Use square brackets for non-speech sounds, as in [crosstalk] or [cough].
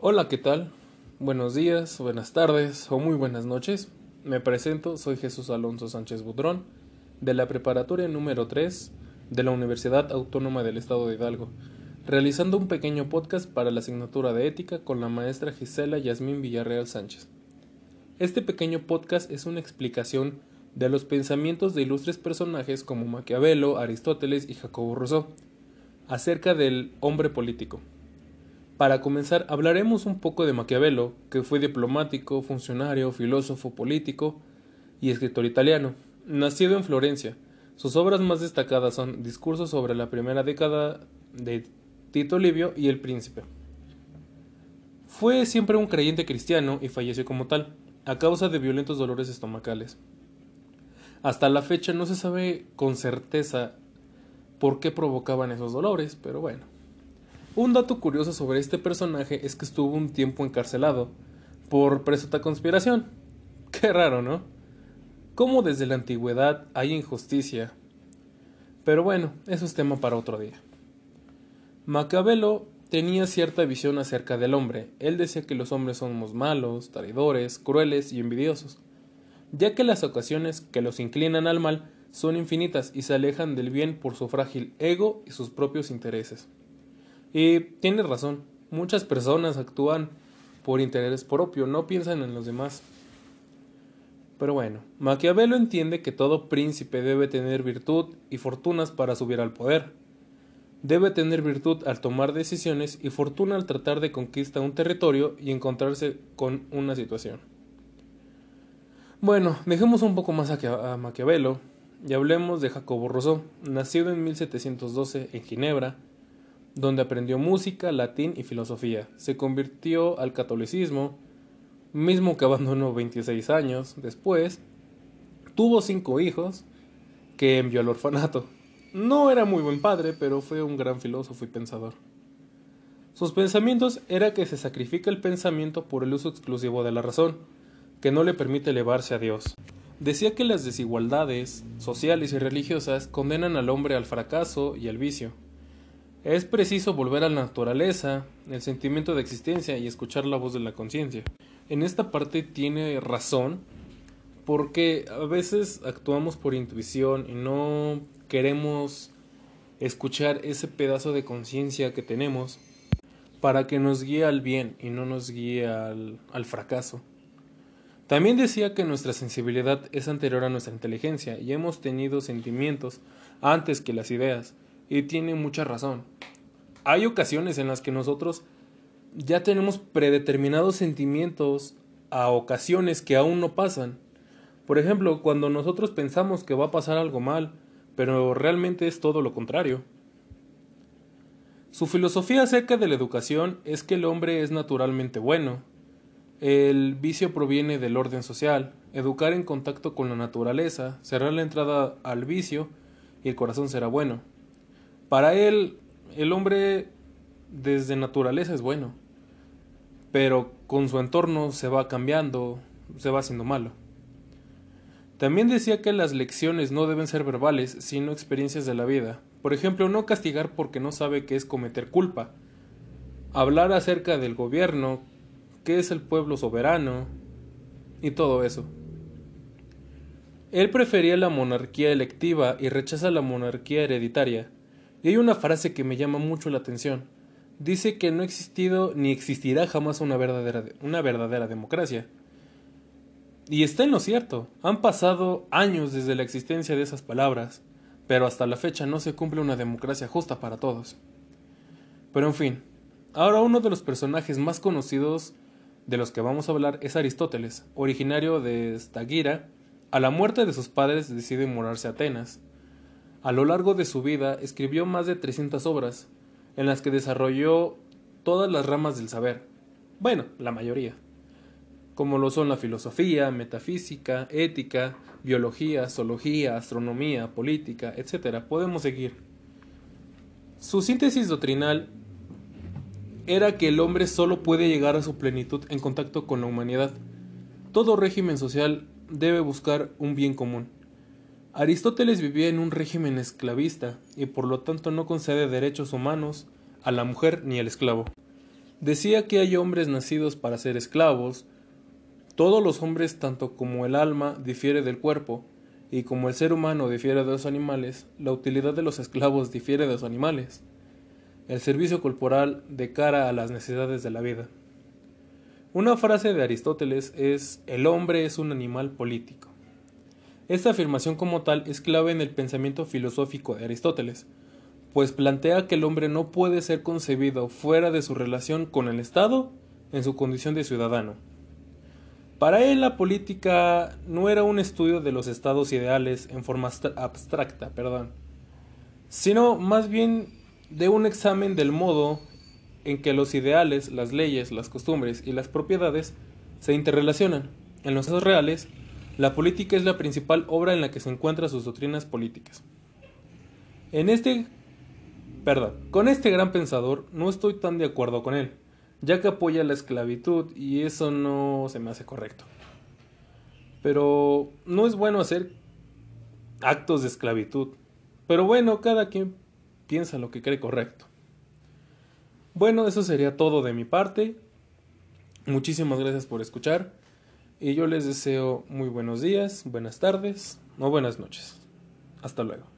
Hola, ¿qué tal? Buenos días, buenas tardes o muy buenas noches. Me presento, soy Jesús Alonso Sánchez Budrón, de la preparatoria número 3 de la Universidad Autónoma del Estado de Hidalgo, realizando un pequeño podcast para la asignatura de ética con la maestra Gisela Yasmín Villarreal Sánchez. Este pequeño podcast es una explicación de los pensamientos de ilustres personajes como Maquiavelo, Aristóteles y Jacobo Rousseau, acerca del hombre político. Para comenzar, hablaremos un poco de Maquiavelo, que fue diplomático, funcionario, filósofo político y escritor italiano. Nacido en Florencia, sus obras más destacadas son Discursos sobre la primera década de Tito Livio y El Príncipe. Fue siempre un creyente cristiano y falleció como tal, a causa de violentos dolores estomacales. Hasta la fecha no se sabe con certeza por qué provocaban esos dolores, pero bueno. Un dato curioso sobre este personaje es que estuvo un tiempo encarcelado por presunta conspiración. [laughs] Qué raro, ¿no? Cómo desde la antigüedad hay injusticia. Pero bueno, eso es tema para otro día. Maquiavelo tenía cierta visión acerca del hombre. Él decía que los hombres somos malos, traidores, crueles y envidiosos, ya que las ocasiones que los inclinan al mal son infinitas y se alejan del bien por su frágil ego y sus propios intereses. Y tiene razón, muchas personas actúan por interés propio, no piensan en los demás. Pero bueno, Maquiavelo entiende que todo príncipe debe tener virtud y fortunas para subir al poder. Debe tener virtud al tomar decisiones y fortuna al tratar de conquistar un territorio y encontrarse con una situación. Bueno, dejemos un poco más a Maquiavelo y hablemos de Jacobo Rousseau, nacido en 1712 en Ginebra, donde aprendió música, latín y filosofía. Se convirtió al catolicismo, mismo que abandonó 26 años después. Tuvo cinco hijos que envió al orfanato. No era muy buen padre, pero fue un gran filósofo y pensador. Sus pensamientos era que se sacrifica el pensamiento por el uso exclusivo de la razón, que no le permite elevarse a Dios. Decía que las desigualdades sociales y religiosas condenan al hombre al fracaso y al vicio. Es preciso volver a la naturaleza, el sentimiento de existencia y escuchar la voz de la conciencia. En esta parte tiene razón porque a veces actuamos por intuición y no queremos escuchar ese pedazo de conciencia que tenemos para que nos guíe al bien y no nos guíe al, al fracaso. También decía que nuestra sensibilidad es anterior a nuestra inteligencia y hemos tenido sentimientos antes que las ideas. Y tiene mucha razón. Hay ocasiones en las que nosotros ya tenemos predeterminados sentimientos a ocasiones que aún no pasan. Por ejemplo, cuando nosotros pensamos que va a pasar algo mal, pero realmente es todo lo contrario. Su filosofía acerca de la educación es que el hombre es naturalmente bueno. El vicio proviene del orden social. Educar en contacto con la naturaleza, cerrar la entrada al vicio y el corazón será bueno. Para él, el hombre desde naturaleza es bueno, pero con su entorno se va cambiando, se va haciendo malo. También decía que las lecciones no deben ser verbales, sino experiencias de la vida. Por ejemplo, no castigar porque no sabe qué es cometer culpa. Hablar acerca del gobierno, qué es el pueblo soberano y todo eso. Él prefería la monarquía electiva y rechaza la monarquía hereditaria. Y hay una frase que me llama mucho la atención. Dice que no ha existido ni existirá jamás una verdadera, una verdadera democracia. Y está en lo cierto. Han pasado años desde la existencia de esas palabras, pero hasta la fecha no se cumple una democracia justa para todos. Pero en fin, ahora uno de los personajes más conocidos de los que vamos a hablar es Aristóteles, originario de Stagira. A la muerte de sus padres decide mudarse a Atenas a lo largo de su vida escribió más de 300 obras, en las que desarrolló todas las ramas del saber, bueno, la mayoría, como lo son la filosofía, metafísica, ética, biología, zoología, astronomía, política, etc. Podemos seguir. Su síntesis doctrinal era que el hombre solo puede llegar a su plenitud en contacto con la humanidad. Todo régimen social debe buscar un bien común. Aristóteles vivía en un régimen esclavista y por lo tanto no concede derechos humanos a la mujer ni al esclavo. Decía que hay hombres nacidos para ser esclavos, todos los hombres, tanto como el alma difiere del cuerpo, y como el ser humano difiere de los animales, la utilidad de los esclavos difiere de los animales. El servicio corporal de cara a las necesidades de la vida. Una frase de Aristóteles es el hombre es un animal político. Esta afirmación como tal es clave en el pensamiento filosófico de Aristóteles, pues plantea que el hombre no puede ser concebido fuera de su relación con el Estado en su condición de ciudadano. Para él la política no era un estudio de los estados ideales en forma abstracta, perdón, sino más bien de un examen del modo en que los ideales, las leyes, las costumbres y las propiedades se interrelacionan. En los casos reales, la política es la principal obra en la que se encuentran sus doctrinas políticas. En este, perdón, con este gran pensador no estoy tan de acuerdo con él ya que apoya la esclavitud y eso no se me hace correcto. Pero no es bueno hacer actos de esclavitud. Pero bueno, cada quien piensa lo que cree correcto. Bueno, eso sería todo de mi parte. Muchísimas gracias por escuchar y yo les deseo muy buenos días, buenas tardes o buenas noches. Hasta luego.